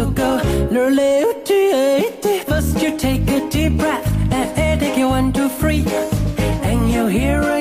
To go. First you take a deep breath and take it one, two, three. And you hear a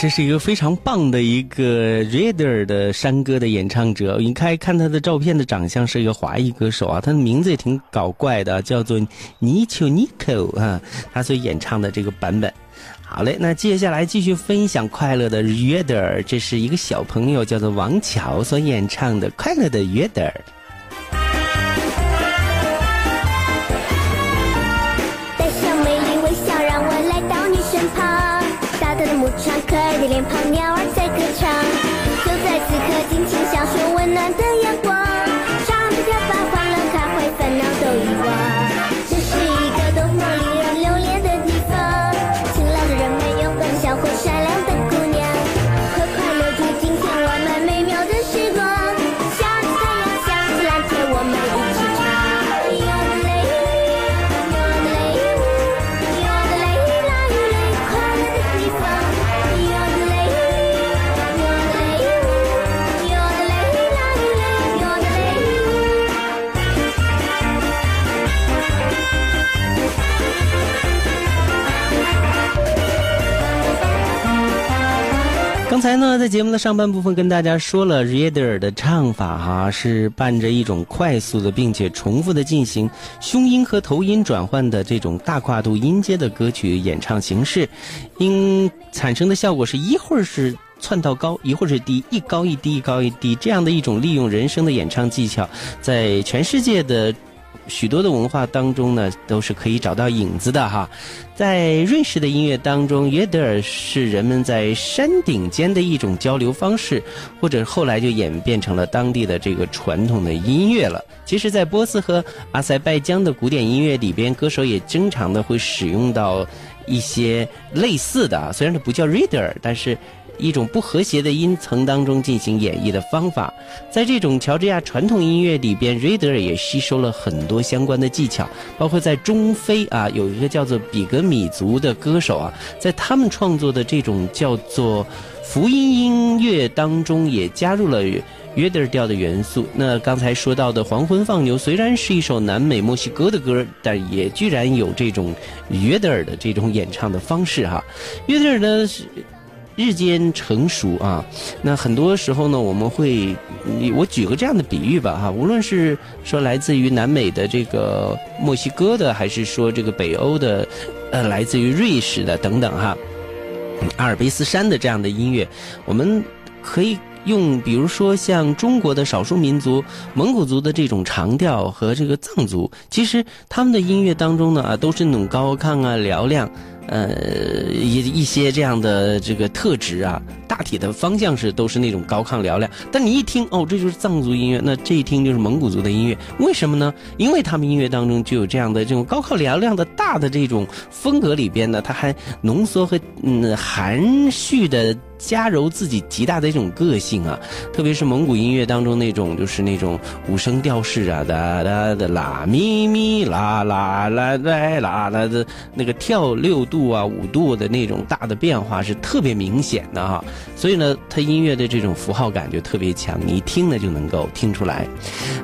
这是一个非常棒的一个 Reader 的山歌的演唱者。你看看他的照片的长相是一个华裔歌手啊，他的名字也挺搞怪的，叫做 Nico Nico 啊，他所演唱的这个版本。好嘞，那接下来继续分享快乐的 Reader，这是一个小朋友叫做王乔所演唱的快乐的 Reader。刚才呢，在节目的上半部分跟大家说了，Reader 的唱法哈、是伴着一种快速的并且重复的进行胸音和头音转换的这种大跨度音阶的歌曲演唱形式，因产生的效果是一会儿是。窜到高，一会儿是低，一高一低，一高一低，这样的一种利用人声的演唱技巧，在全世界的许多的文化当中呢，都是可以找到影子的哈。在瑞士的音乐当中，约德尔是人们在山顶间的一种交流方式，或者后来就演变成了当地的这个传统的音乐了。其实，在波斯和阿塞拜疆的古典音乐里边，歌手也经常的会使用到一些类似的，虽然它不叫 reader，但是。一种不和谐的音层当中进行演绎的方法，在这种乔治亚传统音乐里边，瑞德尔也吸收了很多相关的技巧，包括在中非啊，有一个叫做比格米族的歌手啊，在他们创作的这种叫做福音音乐当中也加入了约德尔调的元素。那刚才说到的《黄昏放牛》虽然是一首南美墨西哥的歌，但也居然有这种约德尔的这种演唱的方式哈。约德尔呢是日渐成熟啊，那很多时候呢，我们会，我举个这样的比喻吧哈，无论是说来自于南美的这个墨西哥的，还是说这个北欧的，呃，来自于瑞士的等等哈。阿尔卑斯山的这样的音乐，我们可以用，比如说像中国的少数民族蒙古族的这种长调和这个藏族，其实他们的音乐当中呢啊，都是那种高亢啊、嘹亮，呃，一一些这样的这个特质啊，大体的方向是都是那种高亢嘹亮。但你一听哦，这就是藏族音乐，那这一听就是蒙古族的音乐，为什么呢？因为他们音乐当中就有这样的这种高亢嘹亮的大的这种风格里边呢，它还浓缩和嗯含蓄的。加柔自己极大的一种个性啊，特别是蒙古音乐当中那种就是那种五声调式啊，哒哒的啦咪咪啦啦啦啦啦啦的那个跳六度啊五度的那种大的变化是特别明显的哈，所以呢，他音乐的这种符号感就特别强，你一听呢就能够听出来。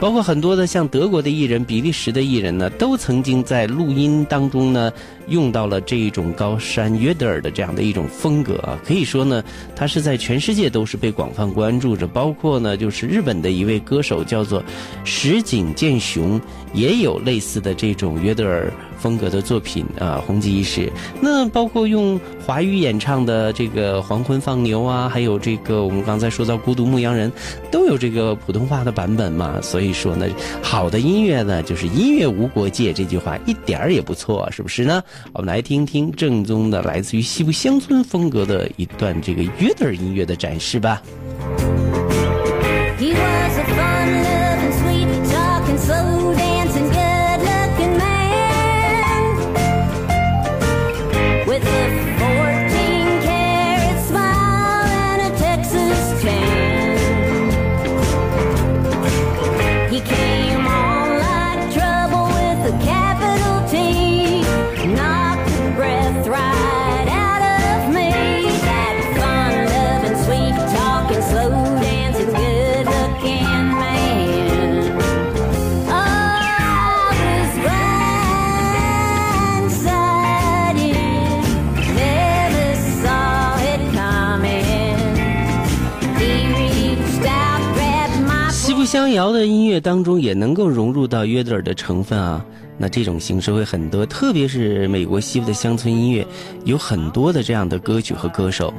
包括很多的像德国的艺人、比利时的艺人呢，都曾经在录音当中呢用到了这一种高山约德尔的这样的一种风格啊，可以说呢。他是在全世界都是被广泛关注着，包括呢，就是日本的一位歌手叫做石井健雄，也有类似的这种约德尔风格的作品啊，红极一时。那包括用华语演唱的这个《黄昏放牛》啊，还有这个我们刚才说到《孤独牧羊人》，都有这个普通话的版本嘛。所以说呢，好的音乐呢，就是音乐无国界这句话一点儿也不错，是不是呢？我们来听听正宗的来自于西部乡村风格的一段这个约德尔音乐的展示吧。乡谣的音乐当中也能够融入到约德尔的成分啊，那这种形式会很多，特别是美国西部的乡村音乐，有很多的这样的歌曲和歌手。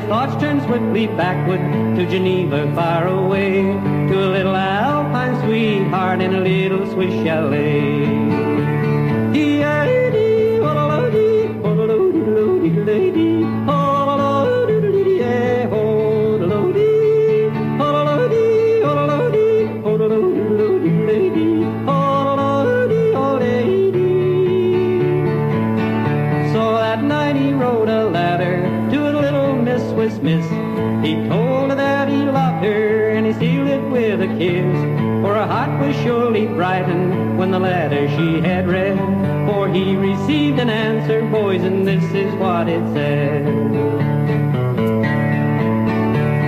His thoughts turn swiftly backward to Geneva, far away to a little alpine sweetheart in a little Swiss chalet. The letter she had read. For he received an answer, boys, and this is what it said.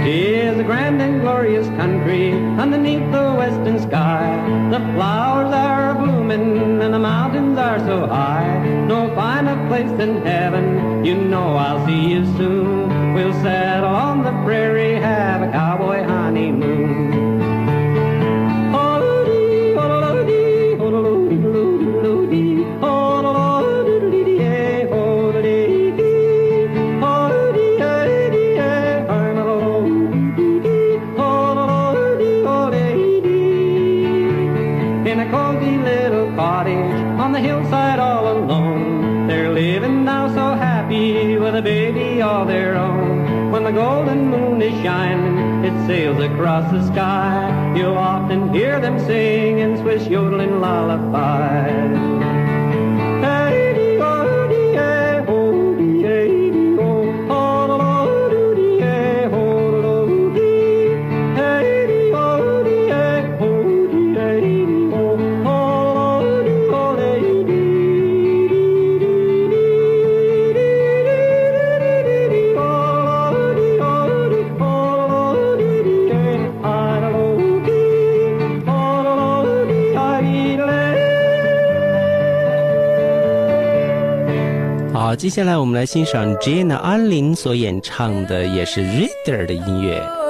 Tis a grand and glorious country underneath the western sky. The flowers are blooming and the mountains are so high. No finer place than heaven. You know I'll see you soon. We'll settle on the prairie, have a cowboy and hear them sing in Swiss yodeling lullabies. 接下来我们来欣赏 Jenna 安琳所演唱的，也是 Rider 的音乐。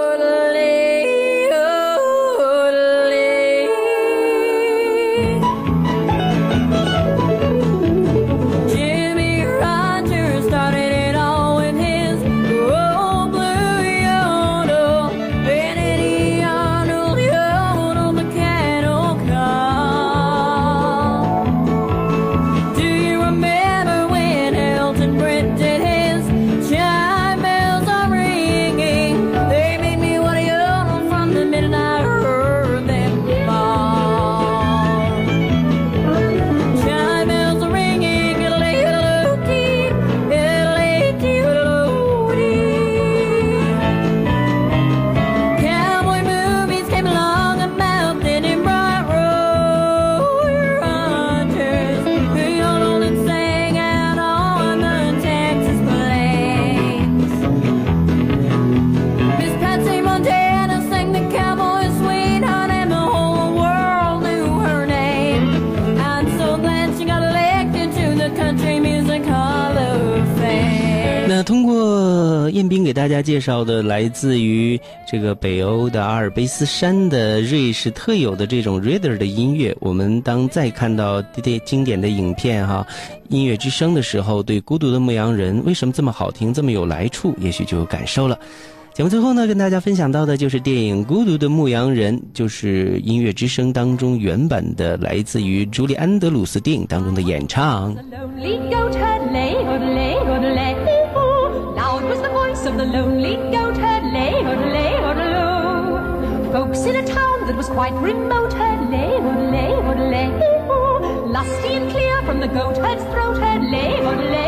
过彦斌给大家介绍的来自于这个北欧的阿尔卑斯山的瑞士特有的这种 reader 的音乐，我们当再看到这些经典的影片哈，音乐之声的时候，对孤独的牧羊人为什么这么好听，这么有来处，也许就有感受了。节目最后呢，跟大家分享到的就是电影《孤独的牧羊人》，就是音乐之声当中原版的，来自于朱利安德鲁斯电影当中的演唱。Lonely goat lay, odelay, odeloo. Folks in a town that was quite remote herd lay, oo. Lusty and clear from the goat herd's throat lay,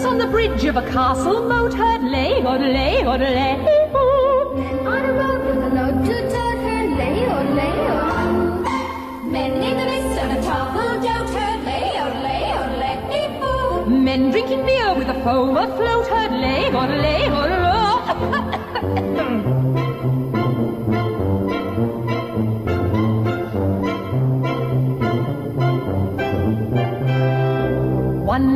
Prince on the bridge of a castle moat heard lay, odelay, odelay. On a road with a load to tote lay, lay, oh. Men in the midst of a troubled doubt her, lay, lay, lay. Men drinking beer with a foam afloat heard lay, odelay, odelay.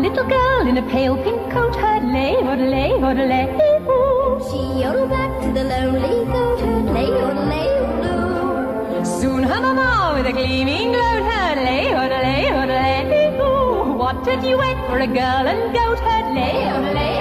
little girl in a pale pink coat heard lay, odelay, odelay, oo. She yodeled back to the lonely goat herd, lay, oh, lay, oh. Soon her mama with a gleaming gloat heard lay, odelay, odelay, oo. What did you wait for a girl and goat heard lay, odelay,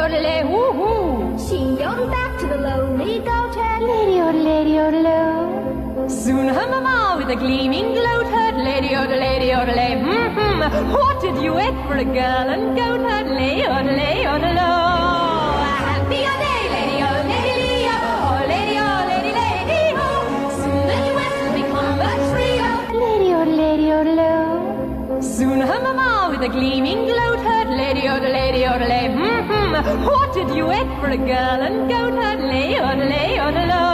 oh, lady, oh, lady, woo, woo. she yodeled back to the lonely goat herd, Lady, oh, lady, oh. Soon her mama with a gleaming gloat heard, lady, oh, lady, oh, mm-hmm. What did you for a girl and goat oh, oh. Happy a day, lady, oh, lady, oh, lady, oh, lady, lady, oh. Soon the duet will become a trio, lady, oh, lady, oh. Soon her mama with a gleaming gloat, what did you wait for a girl? And go toddly, oddly, oddalo.